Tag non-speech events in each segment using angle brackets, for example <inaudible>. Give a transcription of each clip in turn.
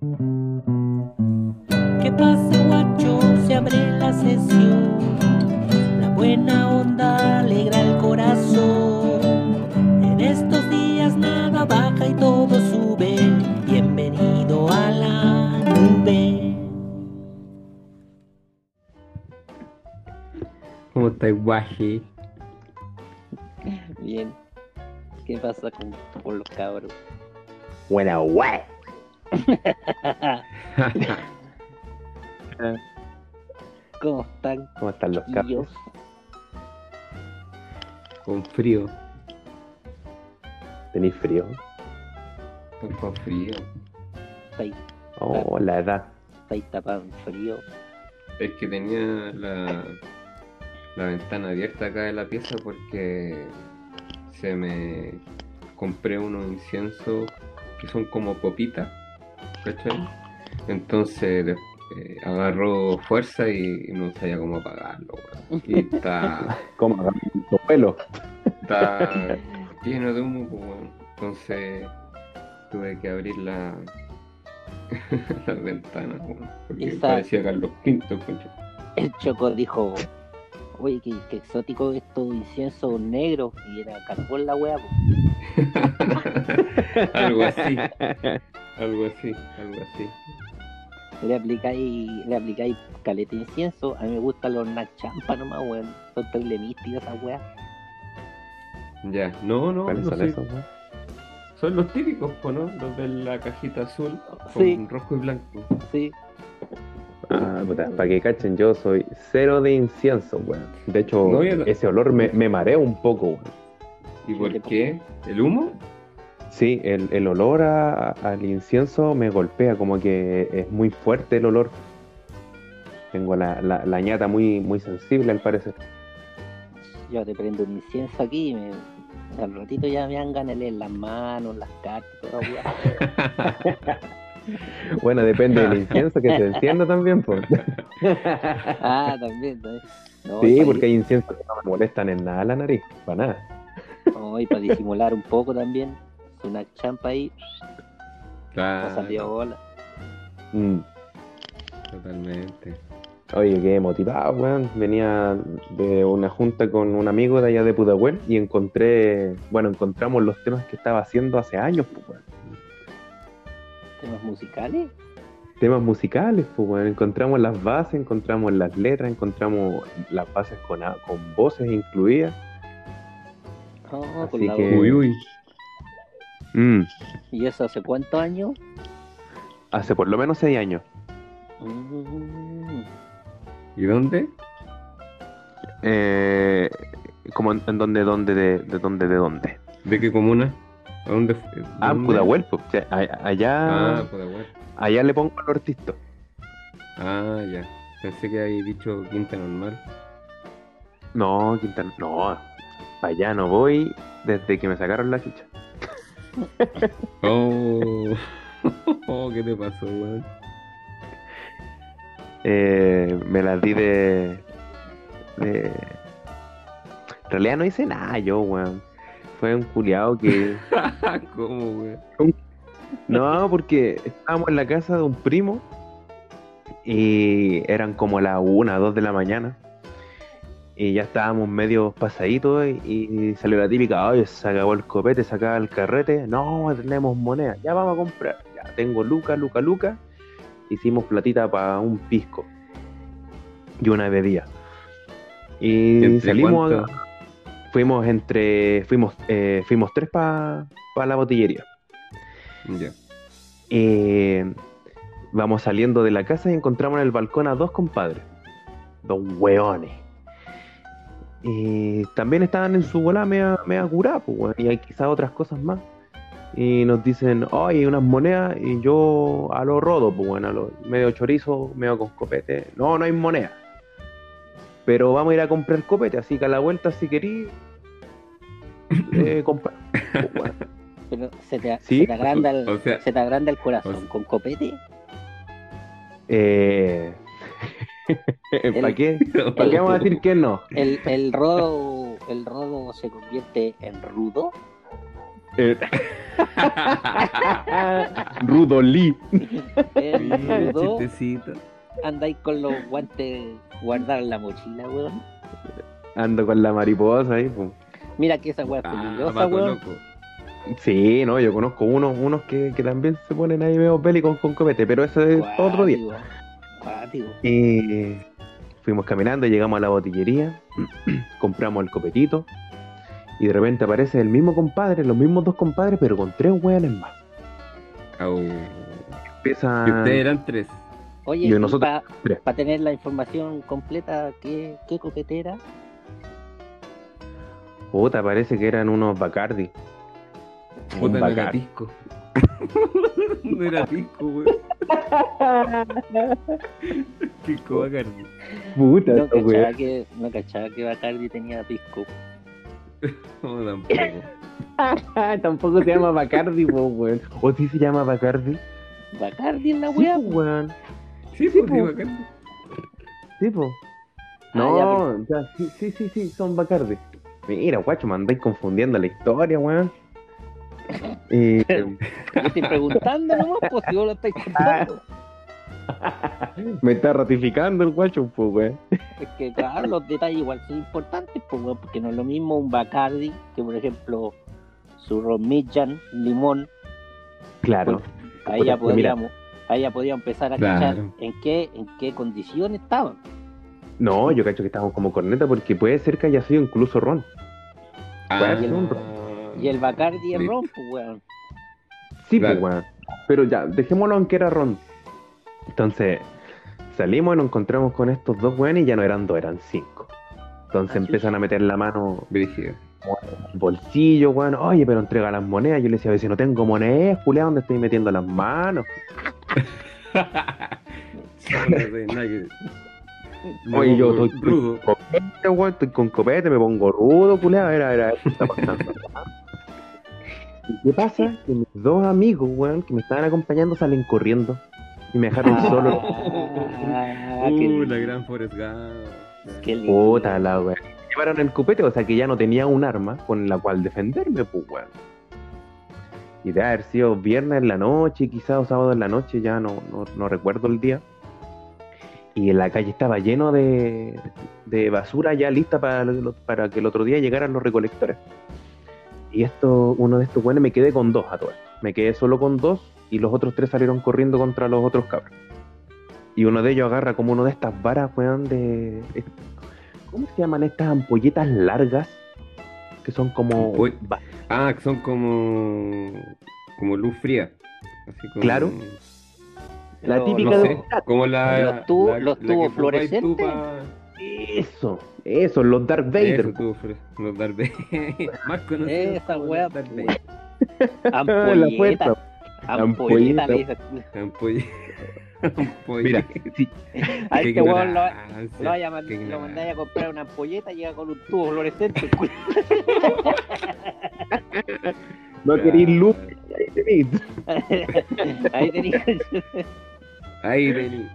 ¿Qué pasa, guacho? Se abre la sesión. La buena onda alegra el corazón. En estos días nada baja y todo sube. Bienvenido a la nube. ¿Cómo estáis, guaje? Bien. ¿Qué pasa con, con los cabros? Buena, wey. <laughs> ¿Cómo están? ¿Cómo están los capos? con frío. ¿Tenéis frío? Con, con frío. ¿Estáis, Oh, la edad. estáis tapados en frío? Es que tenía la, la ventana abierta acá de la pieza porque se me compré unos inciensos que son como popitas, ¿cachai? Entonces eh, agarró fuerza y, y no sabía cómo apagarlo, weón. Y está, <laughs> ¿Cómo? agarrar tu pelo? está lleno de humo, pues, weón. Entonces tuve que abrir la, <laughs> las ventanas, weón, porque Esa- parecía Carlos V. El Choco dijo, oye, qué, qué exótico estos inciensos negros. Y era carbón la wea. po. <laughs> algo así, algo así, algo así. Le aplicáis, le aplicáis caleta de incienso. A mí me gustan los nachampa nomás, weón. Son terrible místicos esas weas. Ya, no, no, ¿Cuáles no son soy- esos? no? son los típicos, po, ¿no? Los de la cajita azul con Sí. rojo y blanco. Sí. Ah, puta, para que cachen, yo soy cero de incienso, weón. De hecho, No, ese olor me, me marea un poco, weón. ¿Y por qué? ¿El humo? Sí, el, el olor a- al incienso me golpea, como que es muy fuerte el olor. Tengo la, la, la ñata muy, muy sensible al parecer. Yo te prendo un incienso aquí y me, al ratito ya me de leer las manos, las cartas, wea. <laughs> Bueno, depende del incienso que se encienda también, pues. <laughs> Ah, también, también. No, Sí, porque hay inciensos que no me molestan en nada la nariz, para nada. no, y para disimular un poco también. Una champa ahí, no Claro, salió bola. Mm. totalmente. Oye, qué motivado, weón. Venía de una junta con un amigo de allá de Pudahuel y encontré, bueno, encontramos los temas que estaba haciendo hace años, pues, weón. Temas musicales. Temas musicales, pues, weón. Encontramos las bases, encontramos las letras, encontramos las bases con, con voces incluidas. Oh, Así con la que-. Uy, uy. Mm, ¿Y eso hace cuántos años? hace por lo menos seis años. Mm, ¿Y dónde? Eh, como en, en donde, donde, de, de dónde, de dónde. ¿De qué comuna? ¿A dónde fue? Ah, ¿Dónde? Pudahuel, pues. o sea, allá, Ah, Pudahuel. allá le pongo al artista. Ah, ya. Pensé que había dicho Quinta Normal. No, Quintana, no. Para allá no voy desde que me sacaron la chucha. Oh, <laughs> oh ¿qué te pasó, weón? Eh, me las di de, de. En realidad no hice nada yo, weón. Fue un culiado que. <laughs> ¿Cómo, weón? No, porque estábamos en la casa de un primo y eran como las una, dos de la mañana. Y ya estábamos medio pasaditos y, y salió la típica, oye, se acabó el copete, se acaba el carrete, no, tenemos moneda, ya vamos a comprar. Ya tengo Luca, Luca, Luca. Hicimos platita para un pisco y una bebida. Y ¿Entre salimos, cuánto? fuimos entre, fuimos, eh, fuimos tres para la botillería. Ya. Eh, vamos saliendo de la casa y encontramos en el balcón a dos compadres. Dos hueones. Y también estaban en su bola media, media curada, pues, weón, y hay quizás otras cosas más. Y nos dicen, oye, unas monedas, y yo a lo rodo, pues bueno, a lo medio chorizo, medio con copete. No, no hay moneda. Pero vamos a ir a comprar copete, así que a la vuelta, si querís, <coughs> eh, comprar. Pues, bueno. Pero se te, Sí, se te agranda el, o sea- se te agranda el corazón o sea- con copete. Eh... <laughs> <laughs> ¿Para qué? ¿Para qué vamos a decir que no? El, el rodo el rodo se convierte en rudo. Eh, <laughs> Rudolí. Los dos chistecito. andáis con los guantes guardados en la mochila, weón. Ando con la mariposa ahí, pues. Mira que esa weá es Ah, peligrosa, weón. loco. Sí, no, yo conozco unos, unos que, que también se ponen ahí medio bélicos con copete, pero eso es otro día. Cuático. Y fuimos caminando, llegamos a la botillería, <clears throat> compramos el copetito y de repente aparece el mismo compadre, los mismos dos compadres, pero con tres hueones más. Au. Empieza... Y ustedes eran tres. Oye, Y nosotros- para tener la información completa, ¿qué, qué copetera? Puta, parece que eran unos Bacardi. Un Puta, era Bacardi. <laughs> no era pisco, weón. Pisco <laughs> Bacardi. Puta, No cachaba weones. que, no cachaba que Bacardi tenía pisco. <laughs> No, tampoco. Tampoco se llama Bacardi, weón. ¿O sí se llama Bacardi? Bacardi en la Sí, weá. po, weón. Sí, Sí, sí. Bacardi. Sí, po. Ah, No, ya, sí, sí, sí, sí, son Bacardi. Mira, guacho, me andáis confundiendo la historia, weón. Eh, <laughs> Yo estoy preguntando nomás, pues si vos lo estáis contando. <laughs> me está ratificando el guacho, pues, weón. Es que, claro, los detalles igual son importantes, pues, weón, porque no es lo mismo un Bacardi que, por ejemplo, su Romillan, limón. Claro. Ahí ya Pues, podríamos, ahí ya podríamos empezar a Claro. cachar en qué, en qué condiciones estaban. No, yo cacho que estamos como corneta porque puede ser que haya sido incluso ron. Ah, y el- Y el Bacardi es ron, pues, weón. Sí, Claro. pues, weón. Pero ya, dejémoslo en que era ron. Entonces, salimos y nos encontramos con estos dos weones y ya no eran dos, eran cinco. Entonces Ah, empiezan a meter la mano Brígido. en el bolsillo, weón. Oye, pero entrega las monedas. Yo le decía, a ver si no tengo monedas, Julián, ¿dónde estoy metiendo las manos? <laughs> Oye, yo estoy rudo. con copete, weón, estoy con copete, me pongo rudo, culiado, era, era, ¿qué está pasando? ¿Y qué pasa? Que mis dos amigos, weón, que me estaban acompañando salen corriendo y me dejaron solo. Ah, Uh, la gran Forrest Gump. qué lindo. Puta la weón. Me Llevaron el copete, o sea que ya no tenía un arma con la cual defenderme, pues weón. Y de haber sido viernes en la noche, quizás o sábado en la noche, ya no, no, no recuerdo el día. Y en la calle estaba lleno de, de basura ya lista para, para que el otro día llegaran los recolectores. Y esto, uno de estos weones me quedé con dos a todo esto. Me quedé solo con dos y los otros tres salieron corriendo contra los otros cabros. Y uno de ellos agarra como uno de estas varas, weón, de. ¿Cómo se llaman estas ampolletas largas? Que son como. Ah, que son como. como luz fría. Así como. Claro. La típica No de- sé, como la. Los tubos- la- los la tubos tú fluorescentes. Eso, eso, los Darth Vader. Eso. Los Darth Vader. <laughs> Más conocidos Esa los Darth pues, Vader. <laughs> la Ampolleta. fuerza. Ampolleta, ampolleta. le dice. Ampolle- <laughs> Ampolle- Mira, sí, A este weón lo, lo, lo mandáis a comprar una ampolleta y llega con un tubo fluorescente. no queréis luz. ahí tenéis. Ahí tenías. Ahí vení.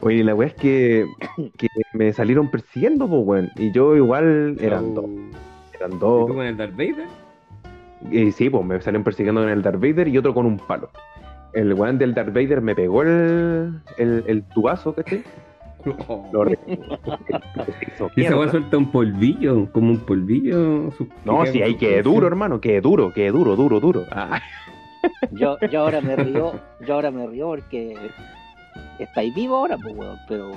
Oye, la weá es que, <coughs> que me salieron persiguiendo, pues, weón. Y yo igual eran Oh. dos. Eran ¿Y dos. tú con el Darth Vader? Y sí, pues me salieron persiguiendo con el Darth Vader y otro con un palo. El weón del Darth Vader me pegó el, el, el tubazo, ¿cachai? <laughs> Lo re- se <laughs> hizo Y esa weá suelta un polvillo, como un polvillo. No, que sí, queda hay que duro, hermano, que duro, que duro, duro, duro. Ah, Yo, yo ahora me <laughs> río, yo ahora me río porque estáis vivo ahora, pues weón, pero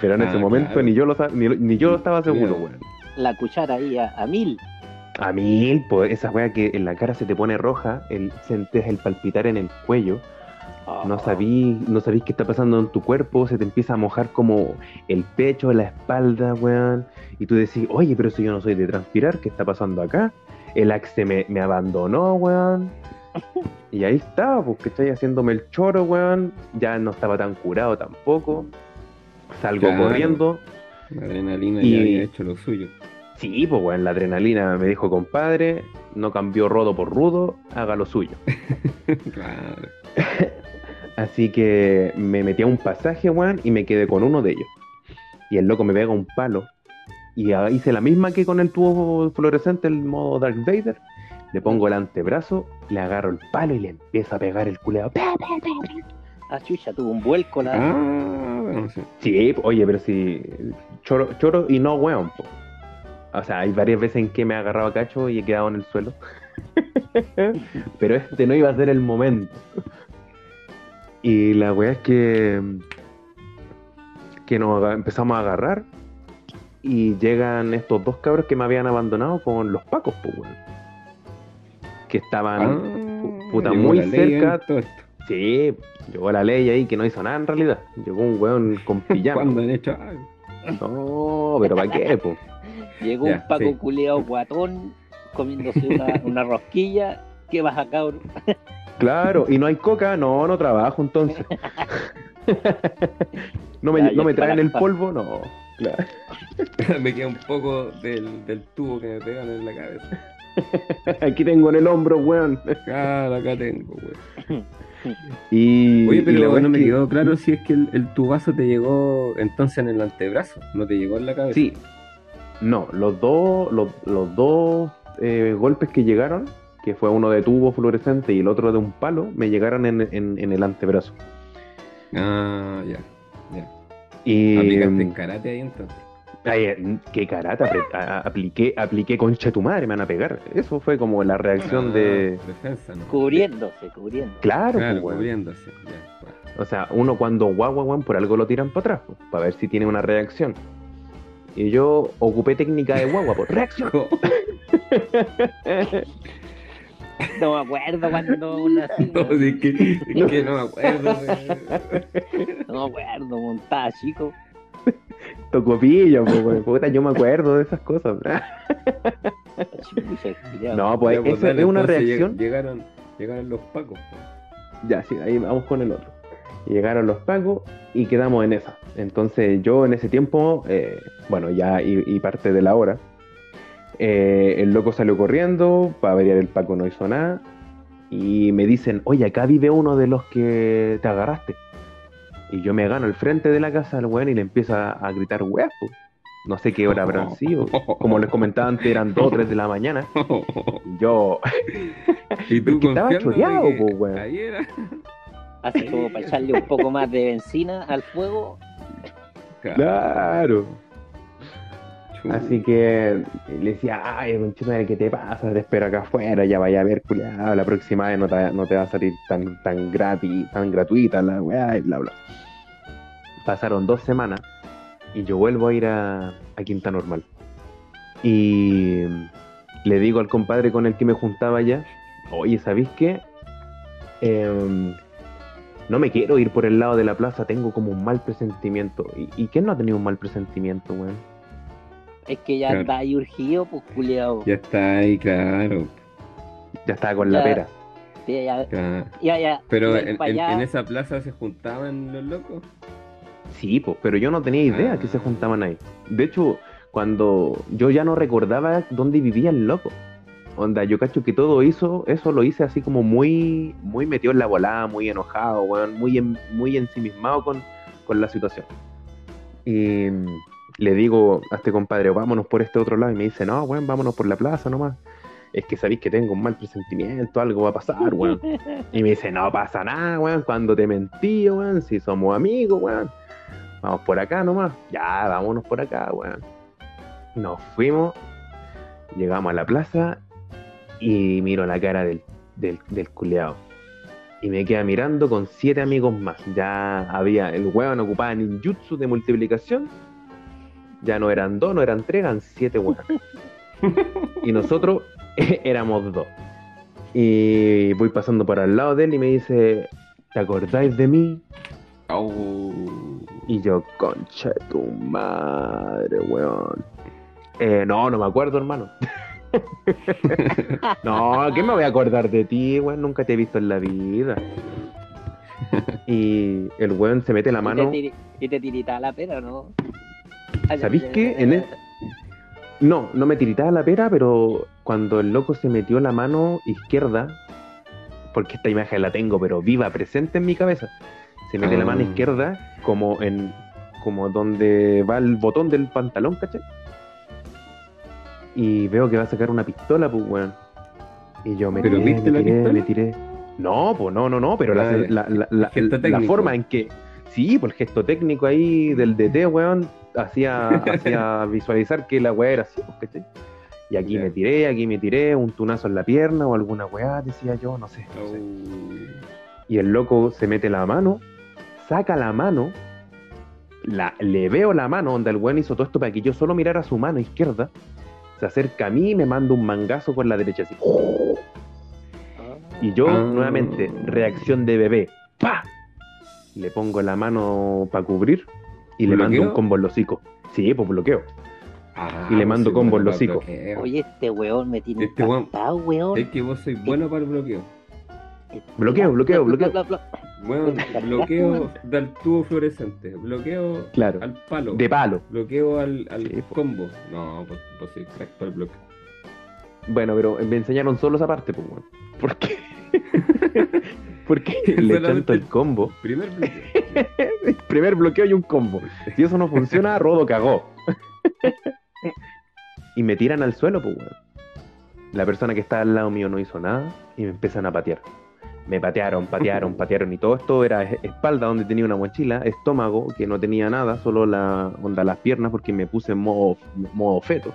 pero en Ah, ese momento claro. ni yo lo ni, ni yo estaba seguro, weón. la cuchara ahí a, a mil. A mí, pues, esa weá que en la cara se te pone roja, el, sientes el palpitar en el cuello, no sabí, no sabís qué está pasando en tu cuerpo, se te empieza a mojar como el pecho, la espalda, weón, y tú decís, oye, pero si yo no soy de transpirar, ¿qué está pasando acá? El axe me, me abandonó, weón. <laughs> Y ahí estaba, pues estoy haciéndome el choro, weón. Ya no estaba tan curado tampoco. Salgo Claro. corriendo. La adrenalina Y- ya había hecho lo suyo. Sí, pues weón, la adrenalina me dijo, compadre, no cambió rodo por rudo, haga lo suyo. <laughs> claro. <laughs> Así que me metí a un pasaje, weón, y me quedé con uno de ellos. Y el loco me pega un palo. Y ah, hice la misma que con el tubo fluorescente, el modo Dark Vader. Le pongo el antebrazo, le agarro el palo y le empiezo a pegar el culeado. Ah, chucha, tuvo un vuelco la. Ah, sí. Oye, pero si. Choro, choro y no weón, po. O sea, hay varias veces en que me he agarrado a cacho y he quedado en el suelo. <laughs> pero este no iba a ser el momento. Y la weá es que. que nos empezamos a agarrar. Y llegan estos dos cabros que me habían abandonado con los pacos, pues, weón. Que estaban. Ah, pu- puta, llegó muy la ley en cerca. todo esto. Sí, llegó la ley ahí que no hizo nada en realidad. Llegó un weón con pijama. <laughs> ¿Cuándo han hecho algo? No, pero ¿para qué, po? Llegó Ya, un Paco sí. culeado guatón comiéndose una, <laughs> una rosquilla. ¿Qué vas a cabrón? Claro, y no hay coca, no, no trabajo entonces. <laughs> no me, Ya, no me traen para- el polvo, no. Claro. me queda un poco del, del tubo que me pegan en la cabeza. <laughs> Aquí tengo en el hombro, weón. Claro, acá tengo, güey. Y, Oye, y pero weá no es me que- quedó claro si es que el, el tubazo te llegó entonces en el antebrazo, no te llegó en la cabeza. Sí. No, los dos, los, los dos eh, golpes que llegaron, que fue uno de tubo fluorescente y el otro de un palo, me llegaron en, en- en el antebrazo. Ah, ya. ya. Y Aplicaste en karate ahí entonces. Ay, eh, qué carata, apliqué, apliqué concha de tu madre, me van a pegar. Eso fue como la reacción Ah, de. Defensa, ¿no? Cubriéndose, cubriendo. Claro, Claro, pues, cubriéndose. Ya, bueno. O sea, uno cuando guagua, weón, por algo lo tiran para atrás, pues, para ver si tiene una reacción. Y yo ocupé técnica de guagua, por reacción. <laughs> No me acuerdo cuando una <laughs> No, es que, es que no me acuerdo. güey. <laughs> no me acuerdo, montada, chico. Tocopillo, pues, <laughs> weón. Puta, yo me acuerdo de esas cosas. <laughs> No, pues, Ya, pues, esa dale, es una reacción. lleg- Llegaron, llegaron los pacos. pues. Ya, sí, ahí vamos con el otro. Llegaron los pagos y quedamos en esa. Entonces yo en ese tiempo, eh, bueno, ya y, y parte de la hora, eh, el loco salió corriendo, para variar el Paco no hizo nada, y me dicen, oye, acá vive uno de los que te agarraste. Y yo me gano al frente de la casa al weón y le empiezo a, a gritar, weón, po". no sé qué hora habrán sido. Como les comentaba antes, eran 2 o 3 de la mañana. Y yo, y <laughs> tú que estaba choreado, po, weón. Ahí era. Así como para echarle un poco más de benzina al fuego. claro. Así que le decía, ay, conchetumare, ¿qué te pasa? Te espero acá afuera, ya vaya a ver, culiado, la próxima vez no te, no te va a salir tan, tan gratis, tan gratuita la weá, y bla, bla. Pasaron dos semanas y yo vuelvo a ir a, a Quinta Normal. Y le digo al compadre con el que me juntaba allá, oye, ¿sabéis qué? Em, no me quiero ir por el lado de la plaza, tengo como un mal presentimiento. ¿Y, y quién no ha tenido un mal presentimiento, weón? Es que ya Claro. está ahí urgido, pues culiao. Ya está ahí, claro. Ya estaba con la pera. Sí, ya, claro. ya, ya, Pero en, esa plaza se juntaban los locos. Sí, pues, pero yo no tenía idea Ah. que se juntaban ahí. De hecho, cuando yo ya no recordaba dónde vivía el loco. Onda, yo cacho que todo hizo, eso lo hice así como muy, muy metido en la volada, muy enojado, weón, muy, en- muy ensimismado con, con la situación. Y mm, le digo a este compadre, vámonos por este otro lado, y me dice, no, weón, vámonos por la plaza nomás. Es que sabéis que tengo un mal presentimiento, algo va a pasar, weón. <laughs> Y me dice, no pasa nada, weón, cuando te mentí, weón, si somos amigos, weón. Vamos por acá nomás. Ya, vámonos por acá, weón. Nos fuimos, llegamos a la plaza y miro la cara del, del, del culeado. Y me queda mirando con siete amigos más. Ya había, el weón ocupaba ninjutsu de multiplicación. Ya no eran dos, no eran tres, eran siete weón. <laughs> y nosotros <laughs> éramos dos. Y voy pasando por al lado de él y me dice, ¿te acordáis de mí? Au. Y yo, concha de tu madre, weón. Eh, no, no me acuerdo, hermano. <laughs> no, ¿qué me voy a acordar de ti, weón? Nunca te he visto en la vida. Y el weón se mete la ¿Y mano. y te tiritaba la pera, ¿no? ¿Sabéis qué? En es- No, no me tiritaba la pera, pero cuando el loco se metió la mano izquierda, porque esta imagen la tengo, pero viva, presente en mi cabeza, se mete la mano Ah. izquierda como en como donde va el botón del pantalón, ¿cachai? Y veo que va a sacar una pistola, pues, weón. Y yo me ¿Pero tiré, viste me la tiré, me tiré. No, pues no, no, no, pero la, Ah, la, la, la- El forma en que. Sí, pues el gesto técnico ahí del DT, weón, hacía, <laughs> hacía visualizar que la weá era así, pues, ¿cachai? Y aquí me tiré, aquí me tiré, un tunazo en la pierna o alguna weá, decía yo, no sé. no sé. Oh. Y el loco se mete la mano, saca la mano, la, le veo la mano, donde el weón hizo todo esto para que yo solo mirara su mano izquierda, se acerca a mí y me manda un mangazo con la derecha así. Y yo, Ah. nuevamente, reacción de bebé. ¡Pa! Le pongo la mano para cubrir y le mando un combo en los hocico. Sí, pues bloqueo. Ah, Y le mando sois combo bueno en los bloqueo. Oye, este weón me tiene Este weón- impactado, weón. Es que vos sois bueno para el bloqueo. Bloqueo, bloqueo, bloqueo. Bueno, <laughs> ¿Te bloqueo del tubo fluorescente, bloqueo Claro. al palo, De palo. bloqueo al, al Sí, po. combo. No, vos sois crack para el bloqueo. Bueno, pero me enseñaron solo esa parte, pues, weón. ¿Por qué? <laughs> Porque <laughs> le Solamente- chanto el combo. Primer bloqueo. <laughs> Primer bloqueo y un combo. Si eso no funciona, Rodo cagó. y me tiran al suelo, pues, weón. La persona que estaba al lado mío no hizo nada y me empiezan a patear. Me patearon, patearon, <laughs> patearon y todo esto era es- espalda donde tenía una mochila, estómago que no tenía nada, solo la onda las piernas porque me puse en modo, modo feto.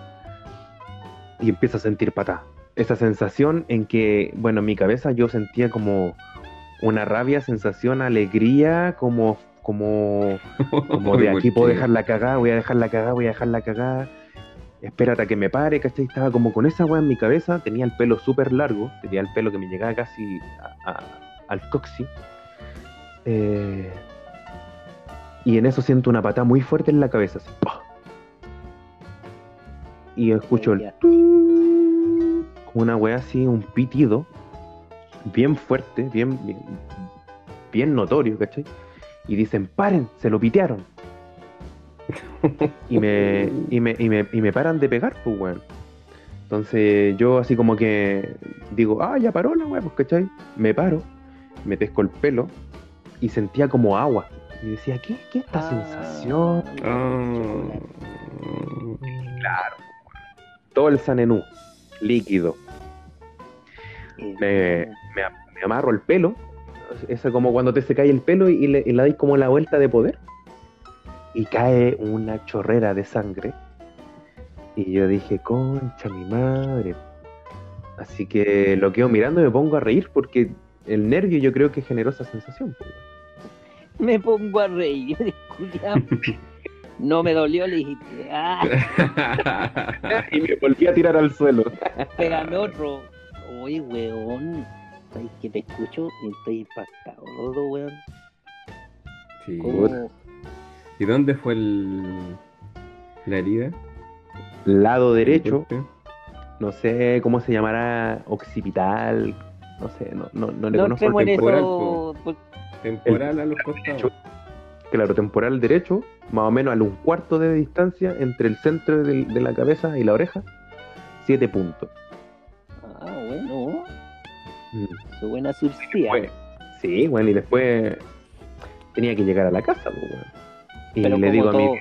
Y empiezo a sentir patada. Esa sensación en que, bueno, en mi cabeza yo sentía como una rabia, sensación, alegría, como, como, como de <laughs> aquí ¿por puedo dejar la cagada, voy a dejar la cagada, voy a dejar la cagada. Espérate a que me pare, ¿cachai? Estaba como con esa weá en mi cabeza, tenía el pelo súper largo, tenía el pelo que me llegaba casi a- a- al coxi. Eh, y en eso siento una patada muy fuerte en la cabeza, así, ¡pah! Y escucho el como una weá así, un pitido, bien fuerte, bien, bien, bien notorio, ¿cachai? Y dicen, paren, se lo pitearon. Y me, y me, y me, y me paran de pegar, pues, weón. Entonces yo así como que digo, ah, ya paró la weá, pues, ¿cachai? Me paro, me pesco el pelo y sentía como agua. Y decía, ¿qué, qué esta Ah, sensación? Ah. Claro. Todo el sanenú, líquido. Me, me, amarro el pelo. Es como cuando te se cae el pelo y le, y le dais como la vuelta de poder. Y cae una chorrera de sangre. Y yo dije, concha mi madre. Así que lo quedo mirando y me pongo a reír porque el nervio yo creo que generó esa sensación. Me pongo a reír. <laughs> <laughs> No me dolió, le dijiste, ah, <laughs> y me volví a tirar al suelo. pégame otro. Oye, weón, ¿sabes que te escucho y estoy impactado, Rodo, weón? Sí. ¿Cómo? ¿Y dónde fue el... la herida? Lado derecho, no sé cómo se llamará, occipital, no sé, no, no, no le No conozco el temporal, eso. Temporal a los costados. claro, temporal derecho, más o menos a un cuarto de distancia entre el centro de, la cabeza y la oreja, siete puntos. Mm. su buena surcía. Sí, bueno, y después tenía que llegar a la casa, pues, weón. Y Pero le como digo a mi todo-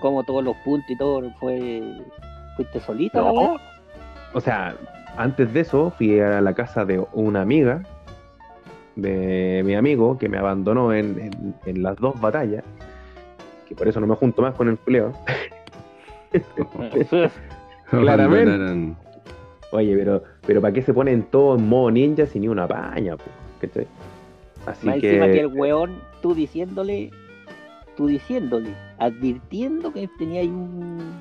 Como todos los puntos y todo, fue. ¿Fuiste solita? No. o sea, antes de eso fui a la casa de una amiga de mi amigo que me abandonó en, en- en las dos batallas, que por eso no me junto más con el culeo. <laughs> <laughs> Claramente. Oye, pero, pero ¿para qué se ponen todos en modo ninja sin ni una paña? po? Así Más que, encima que el weón, tú diciéndole, tú diciéndole, advirtiendo que tenía ahí un.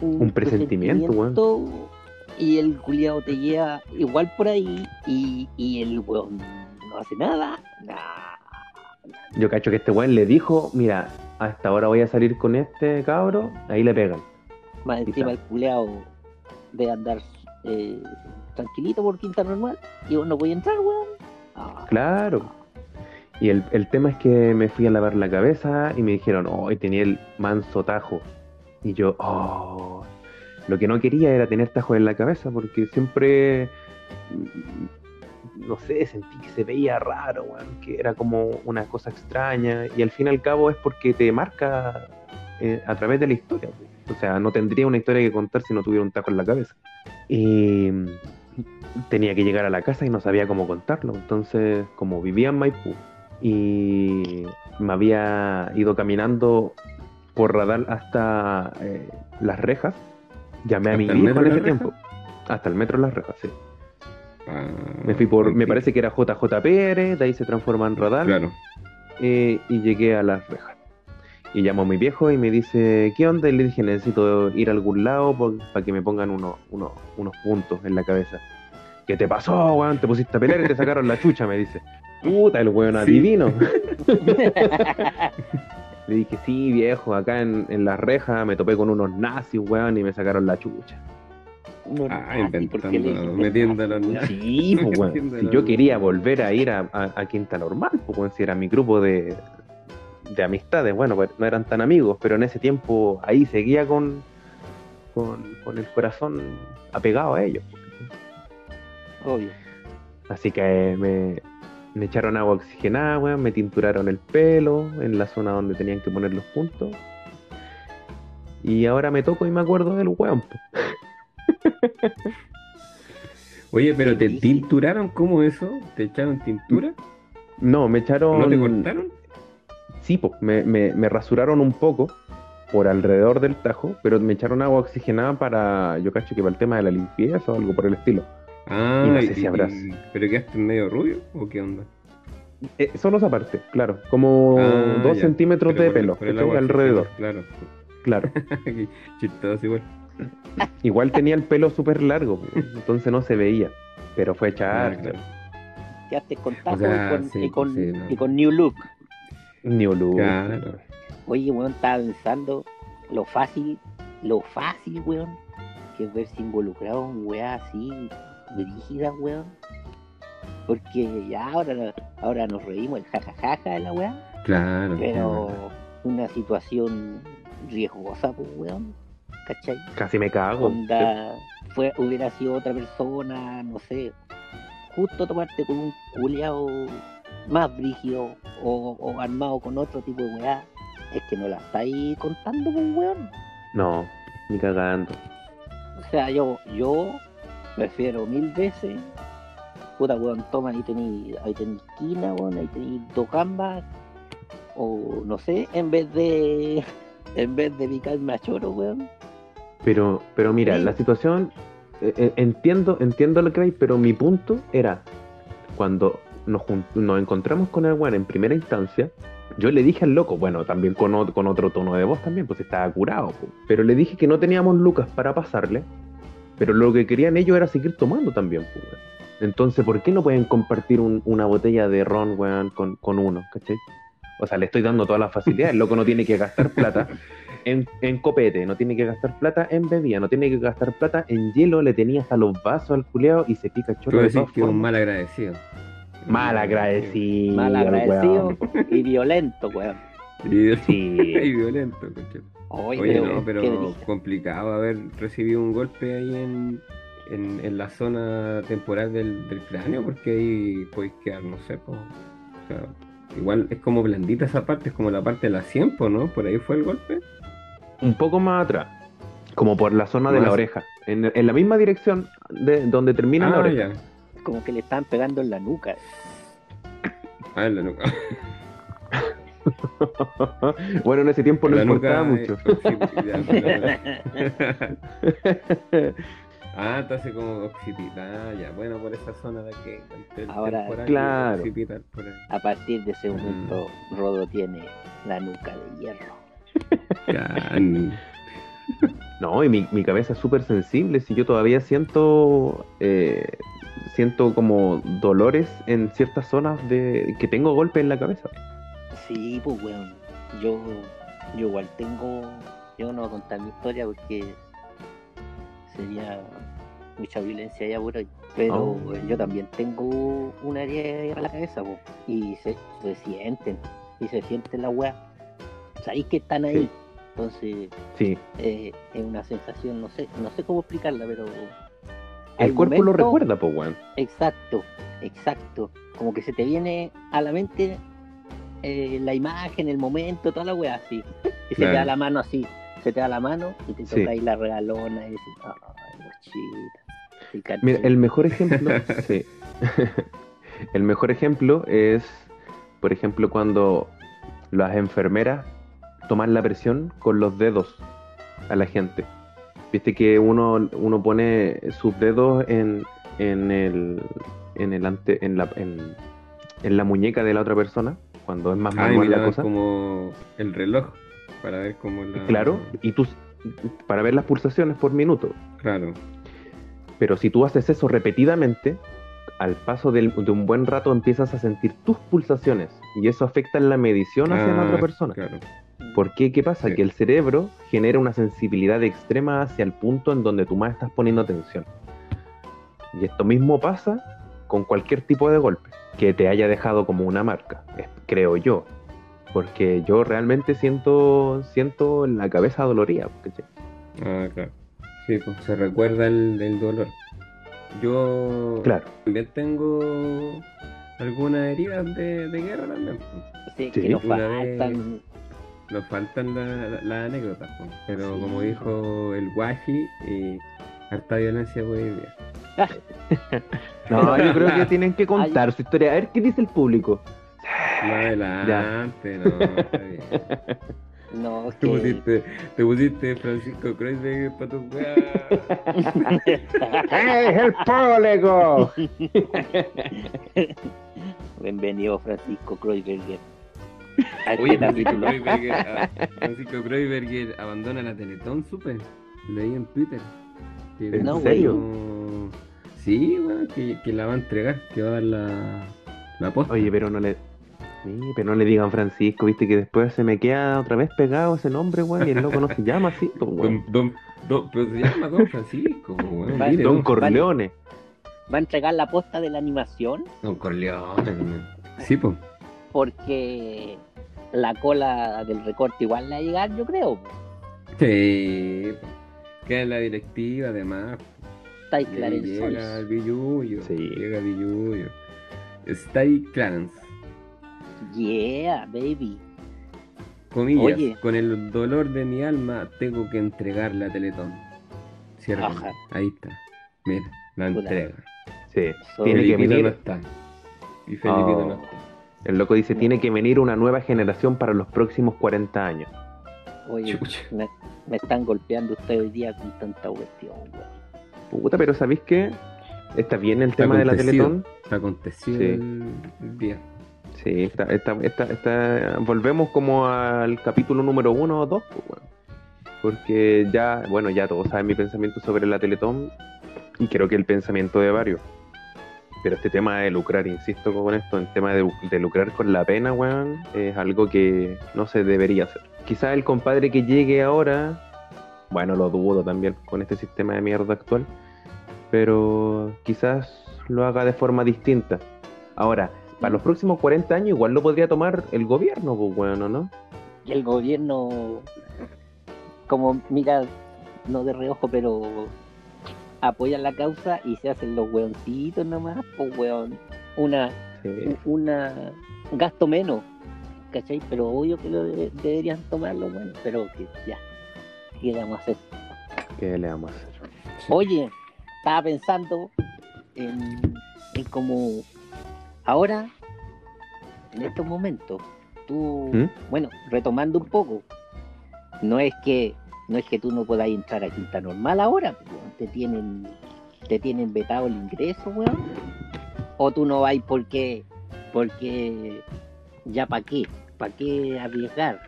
Un presentimiento, presentimiento, Y el culiado te lleva igual por ahí y, y el weón no hace nada. Nah. yo cacho que este weón le dijo, mira, hasta ahora voy a salir con este cabro, ahí le pegan. Más encima el culiado de andar eh, tranquilito por quinta normal y vos no voy a entrar, weón. Ah, Claro. Y el, el tema es que me fui a lavar la cabeza y me dijeron, hoy tenía el manso tajo. Y yo, oh, lo que no quería era tener tajo en la cabeza porque siempre, mm, no sé, sentí que se veía raro, weón, que era como una cosa extraña. Y al fin y al cabo es porque te marca eh, a través de la historia. pues. O sea, no tendría una historia que contar si no tuviera un tajo en la cabeza. Y, tenía que llegar a la casa y no sabía cómo contarlo. Entonces, como vivía en Maipú y me había ido caminando por radar hasta eh, las rejas, llamé a ¿Hasta mi metro en ese tiempo. Hasta el metro Las Rejas, sí. Ah, Me fui por, me parece que era JJPR, de ahí se transforma en radar. Claro. eh, y llegué a las rejas. Y llamo a mi viejo y me dice, ¿qué onda? Y le dije, necesito ir a algún lado para que me pongan unos, unos, unos puntos en la cabeza. ¿Qué te pasó, weón? Te pusiste a pelear y te sacaron la chucha, me dice. Puta, el weón Sí. adivino. <laughs> Le dije, sí, viejo, acá en, en las rejas me topé con unos nazis, weón, y me sacaron la chucha. Uno Ah, nazi, ¿por qué le inventando, metiendo weón? <laughs> Sí, pues, Si la yo quería volver a ir a, a- a Quinta Normal, pues, weón, si era mi grupo de, de amistades. Bueno, pues no eran tan amigos, pero en ese tiempo ahí seguía con, con, con el corazón apegado a ellos. Obvio. Así que me, me echaron agua oxigenada, weón, me tinturaron el pelo en la zona donde tenían que poner los puntos. Y ahora me toco y me acuerdo del weón. <laughs> Oye, pero te tinturaron, ¿cómo eso? ¿Te echaron tintura? No, me echaron. ¿No te cortaron? Sí, po, me, me, me rasuraron un poco por alrededor del tajo, pero me echaron agua oxigenada para, yo cacho que para el tema de la limpieza o algo por el estilo. Ah, Y no sé si habrás- ¿Pero quedaste medio rubio o qué onda? Eh, solo esa parte, claro, como Ah, dos ya. centímetros Pero de por pelo, por el alrededor, Claro. claro. <laughs> Chistoso igual. Igual tenía el pelo súper largo, entonces no se veía, pero fue Ah, echar claro. Quedaste con tajo O sea, y, con, sí, y, con, sí, no. y con New Look. Look. Claro. Oye, weón, estaba pensando lo fácil, lo fácil, weón, que es verse involucrado en weá así, brígidas, weón. Porque ya ahora, ahora nos reímos el jajajaja de la weá, Claro. pero una situación riesgosa, pues, weón. ¿Cachai? Casi me cago. Onda, fue, hubiera sido otra persona, no sé, justo tomarte con un culiao más brígido o, o armado con otro tipo de weá, es que no la estáis contando, pues, weón. No, ni cagando. O sea, yo, yo prefiero mil veces, puta weón, toma, ahí tenéis, ahí tenéis esquina, weón, ahí tenéis dos gambas, o no sé, en vez de, <laughs> en vez de picarme a choro, weón. Pero, pero mira, Sí. la situación, eh, eh, entiendo, entiendo lo que veis, pero mi punto era, cuando nos, encontramos con el weón en primera instancia, yo le dije al loco, bueno, también con, o- con otro tono de voz también, pues estaba curado, po. pero le dije que no teníamos lucas para pasarle, pero lo que querían ellos era seguir tomando también, weón. Entonces, ¿por qué no pueden compartir un- una botella de ron, weón, con, con uno, ¿cachai? O sea, le estoy dando todas las facilidades, el loco no tiene que gastar plata en, en copete, no tiene que gastar plata en bebida, no tiene que gastar plata en hielo, le tenía hasta los vasos al culeado y se pica el Tú chorro de decís que es un mal agradecido. Mal agradecido. Mal al agradecido weón. y violento, weón. Y, Sí. <laughs> y violento, coche. Oye, Oye, pero, no, pero complicado haber recibido un golpe ahí en, en, en la zona temporal del, del cráneo, porque ahí podéis quedar, no sé, po, o sea, igual es como blandita esa parte, es como la parte de la 100, po, ¿no? Por ahí fue el golpe. Un poco más atrás, como por la zona de la oreja, en, en la misma dirección de donde termina la ah, oreja. ya. Como que le estaban pegando en la nuca. Ah, en la nuca. <laughs> bueno, en ese tiempo no La importaba nuca, mucho. eh, occipital. <laughs> ah, entonces como occipital, ya. Bueno, por esa zona de aquí. el Ahora, claro. occipital, por ahí. A partir de ese Mm. momento, Rodo tiene la nuca de hierro. <laughs> Ya. No, y mi, mi cabeza es súper sensible. Si yo todavía siento eh, siento como dolores en ciertas zonas de que tengo golpes en la cabeza. Sí, pues, weón. Yo, yo igual tengo. Yo no voy a contar mi historia porque sería mucha violencia ya por hoy. Pero Oh. yo también tengo una herida en la cabeza, pues. Y se, se sienten. Y se sienten la weá. Sabéis que están ahí. Sí. Entonces, Sí, eh, es una sensación, no sé, no sé cómo explicarla, pero. El cuerpo lo recuerda, pues, weón. Exacto, exacto. Como que se te viene a la mente eh, la imagen, el momento, toda la weá así. Y se te da la mano así. Se te da la mano y te Sí. toca ahí la regalona y dices, ay, guachita. cicatriz. Mira, el mejor ejemplo, <laughs> sí. <laughs> el mejor ejemplo es, por ejemplo, cuando las enfermeras toman la presión con los dedos a la gente. Viste que uno, uno pone sus dedos en, en el en el ante, en la en, en la muñeca de la otra persona cuando es más Ah, manual la cosa. como el reloj para ver cómo la. Claro, y tú para ver las pulsaciones por minuto. Claro. Pero si tú haces eso repetidamente, al paso del- de un buen rato empiezas a sentir tus pulsaciones y eso afecta en la medición hacia la Ah, otra persona. Claro. ¿Por qué? ¿Qué pasa? Sí. Que el cerebro genera una sensibilidad extrema hacia el punto en donde tú más estás poniendo atención. Y esto mismo pasa con cualquier tipo de golpe que te haya dejado como una marca, creo yo. Porque yo realmente siento, siento la cabeza dolorida. ¿cachai? Ah, claro. Sí, pues se recuerda el, el dolor. Yo Claro. también tengo algunas heridas de, de guerra también. Sí, Sí, que nos una vez- faltan. Nos faltan la- la- las anécdotas, pues. pero Sí. como dijo el Washi, y harta violencia día. <laughs> No, yo creo que tienen que <laughs> contar su historia. A ver qué dice el público. Más adelante, no, está bien. <laughs> No, Te que. pusiste, te pusiste Francisco Kreuzberger para tu weá. ¡Es el público! Bienvenido, Francisco Kreuzberger. Oye, Francisco capítulo. Kreuzberger, ah, Francisco Kreuzberger abandona la Teletón, supe. Leí en Twitter. Que ¿En como- serio? Sí, weón, que, que la va a entregar, que va a dar la, la posta. Oye, pero no le. Sí, pero no le digan Francisco, viste que después se me queda otra vez pegado ese nombre, weón, y el loco no se <laughs> llama así, pues, weón. Don, don, don- pero se llama Don Francisco, weón. Vale, Don don, Corleone. Va a entregar la posta de la animación don Corleone. weón. Sí, pues. Porque la cola del recorte igual la va a llegar, yo creo. Sí, queda en la directiva, además. Está ahí Clarence llega. Billuyo. Sí. Llega Billuyo. Está ahí Clarence. Yeah, baby. Comillas, Oye. con el dolor de mi alma tengo que entregarle a Teletón. Cierra. Ahí está. Mira, la Puta. entrega. Sí, So- tiene que no está. Y Felipito Oh. no está. El loco dice, tiene que venir una nueva generación para los próximos 40 años. Oye, me, me están golpeando ustedes hoy día con tanta cuestión, weón. Puta, pero ¿sabéis qué? Está bien el tema de la Acontecido. Teletón. Sí. el, el día. Sí, está, está, está, está- volvemos como al capítulo número uno o dos, pues, weón. Porque ya, bueno, ya todos saben mi pensamiento sobre la Teletón y creo que el pensamiento de varios. Pero este tema de lucrar, insisto con esto, el tema de, lucrar con la pena, weón, es algo que no se debería hacer. Quizás el compadre que llegue ahora, bueno, lo dudo también con este sistema de mierda actual, pero quizás lo haga de forma distinta. Ahora, para los próximos 40 años igual lo podría tomar el gobierno, pues bueno, ¿no? Y el gobierno, como mira, no de reojo, pero apoyan la causa y se hacen los weoncitos nomás, pues weón. Una, Sí. una, un gasto menos, ¿cachai? Pero obvio que lo de- deberían tomarlo, bueno, pero que ya, ¿qué le vamos a hacer? ¿Qué le vamos a hacer? Oye, estaba pensando en, en como ahora, en estos momentos, tú, ¿Mm? bueno, retomando un poco, no es que no es que tú no puedas entrar a Quinta Normal ahora, pues, weón, te tienen te tienen vetado el ingreso, weón, o tú no vas porque porque ya para qué, para qué arriesgar,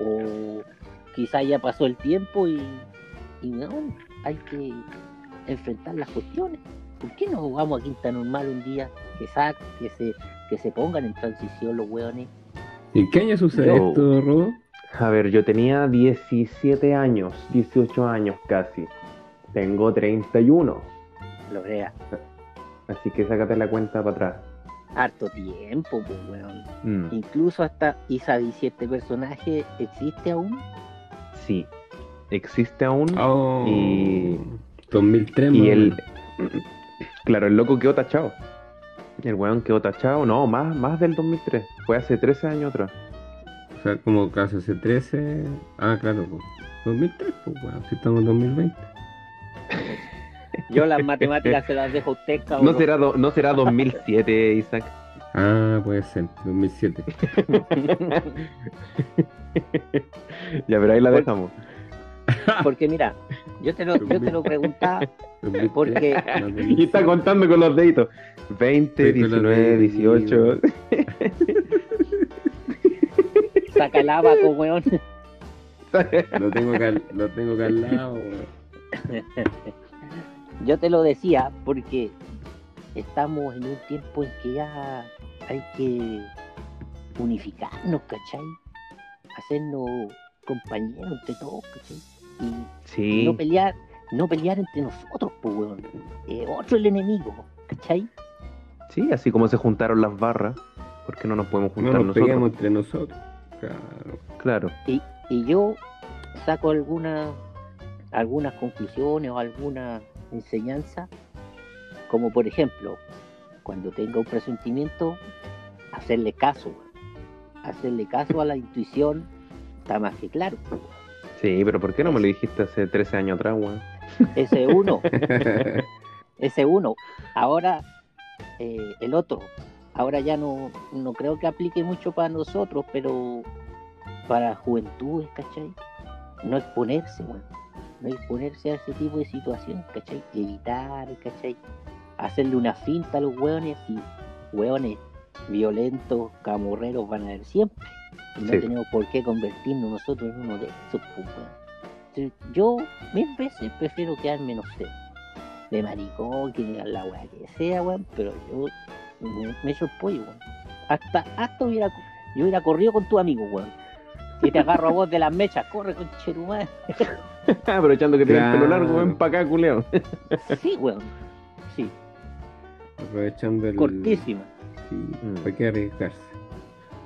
o quizás ya pasó el tiempo y, y no, hay que enfrentar las cuestiones. ¿Por qué no vamos a Quinta Normal un día? Que, que, se, que se pongan en transición los hueones. ¿Y en qué año sucede Yo- esto, Robo? A ver, yo tenía 17 años, 18 años casi. Tengo 31. Lorea, Así que sácate la cuenta para atrás. harto tiempo, pues, weón. Mm, Incluso hasta, y sabes si este personaje existe aún. sí, existe aún. Oh, Y- 2003, Y el. <clears throat> Claro, el loco quedó tachado. El weón quedó tachado, no, más, más del 2003. Fue hace 13 años atrás. O sea, como casi hace 13. Ah, claro, pues. 2003, pues, bueno, si estamos en 2020. Yo las matemáticas se las dejo a usted, No cabrón. será, do- no será 2007, Isaac. Ah, puede ser, 2007. <laughs> Ya, pero ahí la dejamos. Porque mira, yo te lo, yo te lo preguntaba 2003, Porque- no, Y está contando con los deditos. 20, Sí, con los 19, deditos. 18. <laughs> saca el abaco, weón. Lo tengo acá, lo tengo acá al lado, weón. Yo te lo decía porque estamos en un tiempo en que ya hay que unificarnos, ¿cachai? Hacernos compañeros entre todos, ¿cachai? Y Sí, no pelear, no pelear entre nosotros, pues, weón. Eh, otro el enemigo, ¿cachai? sí, así como se juntaron las barras, ¿por qué no nos podemos No juntar nos nosotros? peguemos entre nosotros. Claro. Claro. Y, y yo saco alguna, algunas conclusiones o alguna enseñanza, como por ejemplo, cuando tenga un presentimiento, hacerle caso, hacerle caso a la intuición, está más que claro. Sí, pero ¿por qué no me lo dijiste hace 13 años atrás, weón? Ese uno, <laughs> ese uno. Ahora eh, el otro. Ahora ya no, no creo que aplique mucho para nosotros, pero para juventudes, ¿cachai? No exponerse, weón. No exponerse a ese tipo de situaciones, ¿cachai? Evitar, ¿cachai? Hacerle una finta a los hueones y hueones violentos, camorreros van a haber siempre. Y no Sí. tenemos por qué convertirnos nosotros en uno de esos, pues, Yo mil veces prefiero quedarme, no sé, de maricón, que digan la weá que sea, weón, pero yo me, me echo el pollo, weón. Hasta, hasta hubiera, yo hubiera corrido con tu amigo, weón. Si te agarro a vos de las mechas, corre con Cherumán. <laughs> Aprovechando que tienes el pelo Claro. largo, ven para acá, culeado. Sí, weón. Sí, Aprovechando el. cortísima. Sí, Mm. ¿Para qué arriesgarse?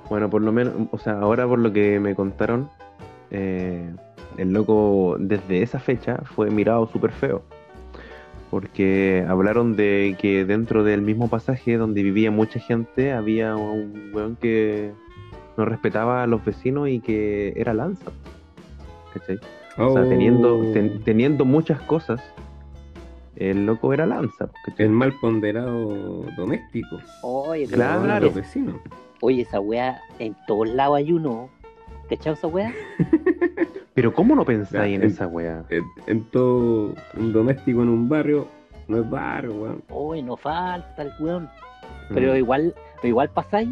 Bueno, por lo menos, o sea, ahora por lo que me contaron, eh, el loco desde esa fecha fue mirado súper feo. Porque hablaron de que dentro del mismo pasaje donde vivía mucha gente había un weón que no respetaba a los vecinos y que era lanza. ¿Cachai? O sea, teniendo, Oh, ten- teniendo muchas cosas, el loco era lanza. ¿cachai? El mal ponderado doméstico. Oye, Claro. los vecinos. Oye, esa weá, en todos lados hay uno. ¿Cachai esa weá? <laughs> Pero ¿cómo no pensáis en Ya, esa weá? En, en todo un doméstico en un barrio, no es barrio, weón. Oye, no falta el weón. Mm. Pero igual, pero igual pasáis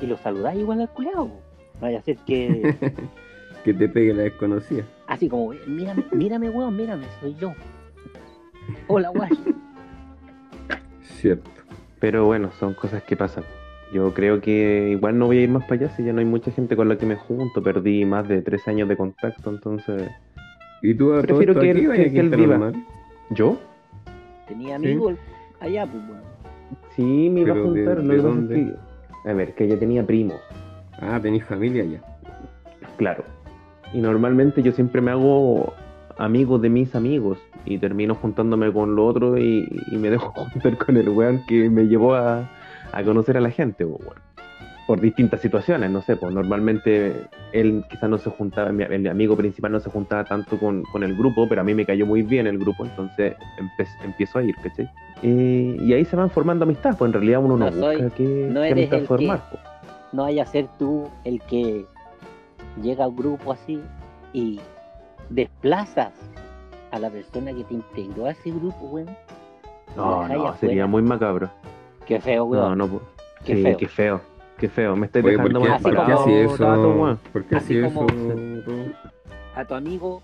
y lo saludáis igual al culeado. No vaya a ser que, <laughs> Que te pegue la desconocida. así como, mírame, mírame, weón, mírame, soy yo. Hola, guay. Cierto. Pero bueno, son cosas que pasan. Yo creo que igual no voy a ir más para allá si ya no hay mucha gente con la que me junto. Perdí más de tres años de contacto, entonces. ¿Y tú a Prefiero que él- que- a que él viva. Normal? ¿Yo? Tenía amigos allá, pues, weón. Sí, me iba a Pero ¿de- juntar. de pasa es dónde? A ver, que yo tenía primos, Ah, tenés familia ya. claro. Y normalmente yo siempre me hago amigos de mis amigos y termino juntándome con lo otro y, y me dejo <laughs> juntar con el weón que me llevó a, a conocer a la gente, pues. Por distintas situaciones, no sé, pues normalmente él quizás no se juntaba, mi, mi amigo principal no se juntaba tanto con, con el grupo, pero a mí me cayó muy bien el grupo, entonces empiezo a ir, ¿cachai? Y, y ahí se van formando amistades, pues en realidad uno no, No soy- busca que, no que eres el que- pues. No vaya a ser tú el que llega a un grupo así y desplazas a la persona que te integró a ese grupo, weón. No, no, afuera. sería muy macabro. Qué feo, No, weón. no, pues. Qué sí, feo. qué feo, qué feo. Me estáis Oye, dejando ¿por qué, por qué así eso? ¿Por qué Así eso? A tu amigo,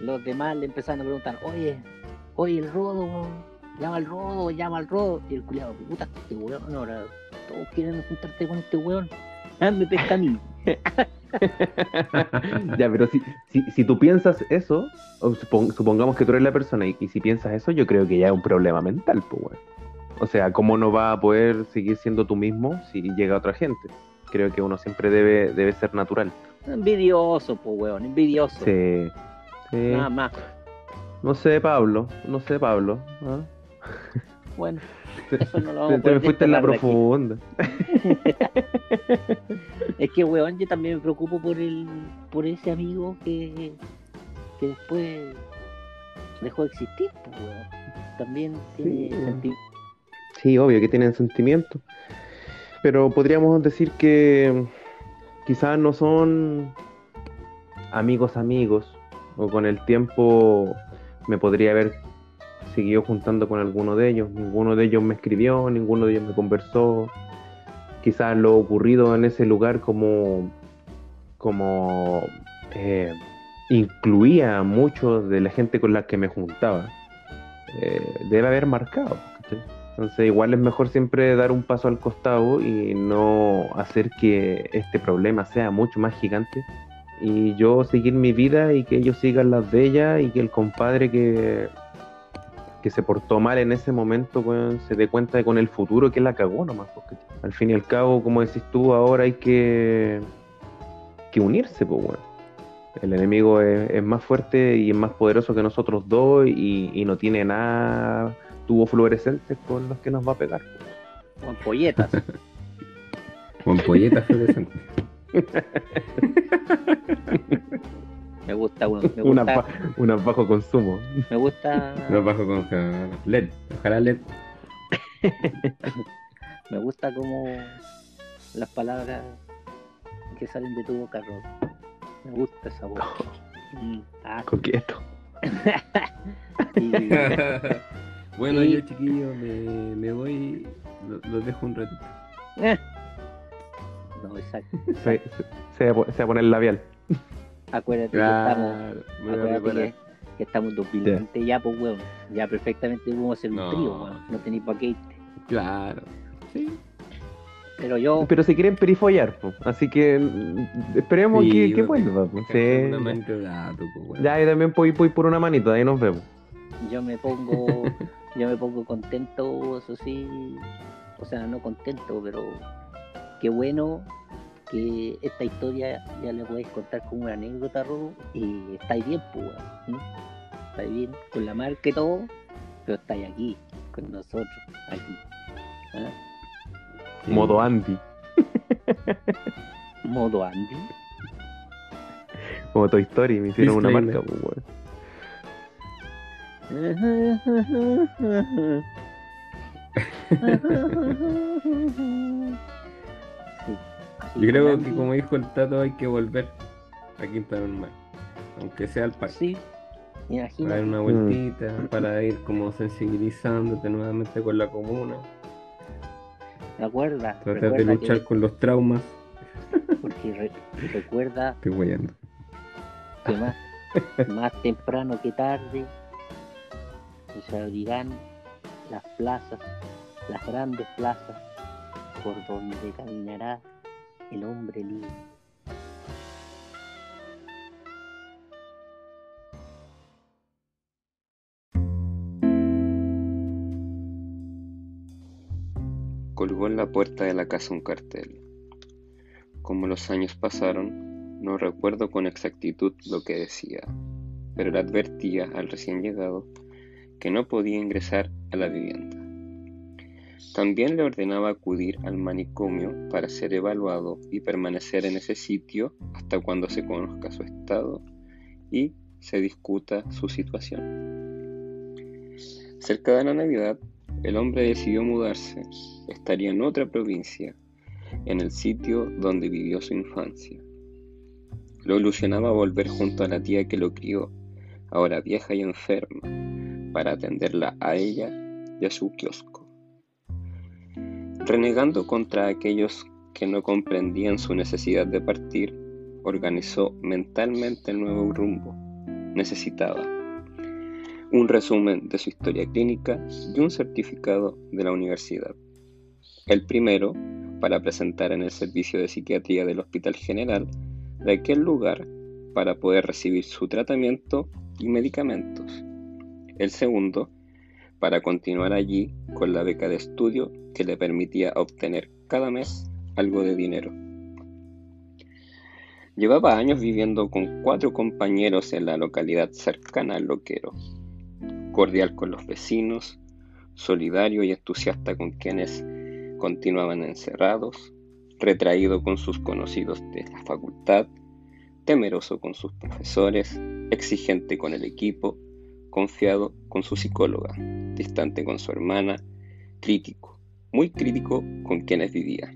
los demás le empezaron a preguntar, oye, oye, el rodo, weón. Llama al rodo, llama al rodo. Y el culiado, puta, este weón, ahora todos quieren juntarte con este weón. Me pesca a mí. <laughs> ya, pero si, si, si tú piensas eso, supongamos que tú eres la persona y, y si piensas eso, yo creo que ya es un problema mental, pues, weón. O sea, ¿cómo no va a poder seguir siendo tú mismo si llega otra gente? Creo que uno siempre debe, debe ser natural. Envidioso, pues, weón, envidioso. Sí. Sí. Nada más. No sé, Pablo. No sé, Pablo. ¿ah? Bueno, eso no lo vamos te- a me fuiste en la profunda. <laughs> Es que, weón, yo también me preocupo por el por ese amigo que, que después dejó de existir, pues, weón. También tiene Sí. sentido. Sí, obvio que tienen sentimientos. Pero podríamos decir que quizás no son amigos amigos. O con el tiempo me podría haber seguido juntando con alguno de ellos. Ninguno de ellos me escribió, ninguno de ellos me conversó. Quizás lo ocurrido en ese lugar como, como eh, incluía a muchos de la gente con la que me juntaba. eh, debe haber marcado. Entonces igual es mejor siempre dar un paso al costado y no hacer que este problema sea mucho más gigante y yo seguir mi vida y que ellos sigan las de ella y que el compadre que, que se portó mal en ese momento se dé cuenta de con el futuro que la cagó nomás. porque al fin y al cabo, como decís tú, ahora hay que, que unirse, pues weón. El enemigo es, más fuerte y es más poderoso que nosotros dos y no tiene nada tubos fluorescentes con los que nos va a pegar. Con polletas. <laughs> Con polletas fluorescentes. <laughs> Me gusta, weón. Me Una, ba- una bajo consumo. me gusta, Lo bajo con LED. Ojalá LED. <laughs> me gusta como las palabras que salen de tu boca, Rob. Me gusta esa voz. Mm, ah, Coqueto. y- bueno, yo chiquillo me, me voy. Lo- Los dejo un ratito. eh. No, exacto. Se, se- se va a poner labial. Acuérdate que estamos, acuérdate que, que estamos 2020 ya, pues, weón. Ya perfectamente podemos hacer un No. trío, weón. No tenéis pa' qué irte. Claro. Sí. Pero yo, Pero se quieren perifollar, po. así que mm, esperemos Sí, que, que vuelva. Sí. manita pues. Ya, y también voy, voy por una manito, ahí nos vemos. yo me pongo, yo me pongo contento, eso sí. O sea, no contento, pero qué bueno que esta historia ya le podéis contar como una anécdota, Robo, y estáis bien, pues, weón. ¿sí? Estáis bien, con la marca y todo, pero estáis aquí, con nosotros, aquí. ¿ah? Sí. Modo Andy, <laughs> Modo Andy. como Toy Story, me hicieron una marca, pues, weón. Sí, Yo creo que como dijo el Tato hay que volver a Quinta Normal. Aunque sea al parque. Sí, Para dar imagínate. una vueltita, para ir como sensibilizándote nuevamente con la comuna. Recuerda, Tratar de luchar que, con los traumas. porque re- recuerda Estoy guayando. que más, más temprano que tarde se abrirán las plazas, las grandes plazas por donde caminará el hombre libre. Colgó en la puerta de la casa un cartel. Como los años pasaron, no recuerdo con exactitud lo que decía, pero le advertía al recién llegado que no podía ingresar a la vivienda. También le ordenaba acudir al manicomio para ser evaluado y permanecer en ese sitio hasta cuando se conozca su estado y se discuta su situación. Cerca de la Navidad, el hombre decidió mudarse. Estaría en otra provincia, en el sitio donde vivió su infancia. Lo ilusionaba volver junto a la tía que lo crió, ahora vieja y enferma, para atenderla a ella y a su kiosco. Renegando contra aquellos que no comprendían su necesidad de partir, organizó mentalmente el nuevo rumbo. Necesitaba un resumen de su historia clínica y un certificado de la universidad. El primero, para presentar en el servicio de psiquiatría del Hospital General de aquel lugar para poder recibir su tratamiento y medicamentos. El segundo, para continuar allí con la beca de estudio que le permitía obtener cada mes algo de dinero. Llevaba años viviendo con cuatro compañeros en la localidad cercana al loquero, cordial con los vecinos, solidario y entusiasta con quienes continuaban encerrados, retraído con sus conocidos de la facultad, temeroso con sus profesores, exigente con el equipo, desconfiado con su psicóloga, distante con su hermana, crítico, muy crítico con quienes vivía.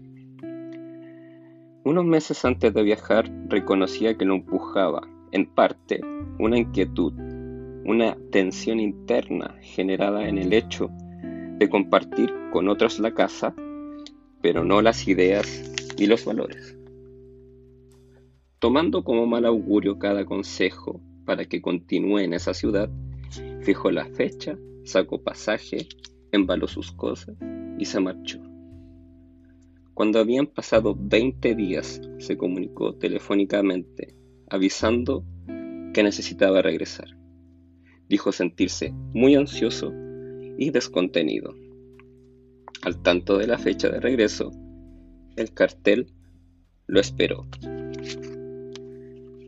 Unos meses antes de viajar reconocía que lo empujaba, en parte, una inquietud, una tensión interna generada en el hecho de compartir con otros la casa, pero no las ideas y los valores. Tomando como mal augurio cada consejo para que continúe en esa ciudad, fijó la fecha, sacó pasaje, embaló sus cosas y se marchó. Cuando habían pasado 20 días, se comunicó telefónicamente avisando que necesitaba regresar. Dijo sentirse muy ansioso y descontenido. Al tanto de la fecha de regreso, el cartel lo esperó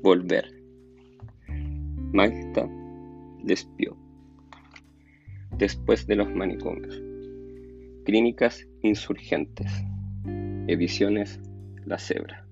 volver. Magda despió. Después de los manicomios. Clínicas insurgentes. Ediciones La Cebra.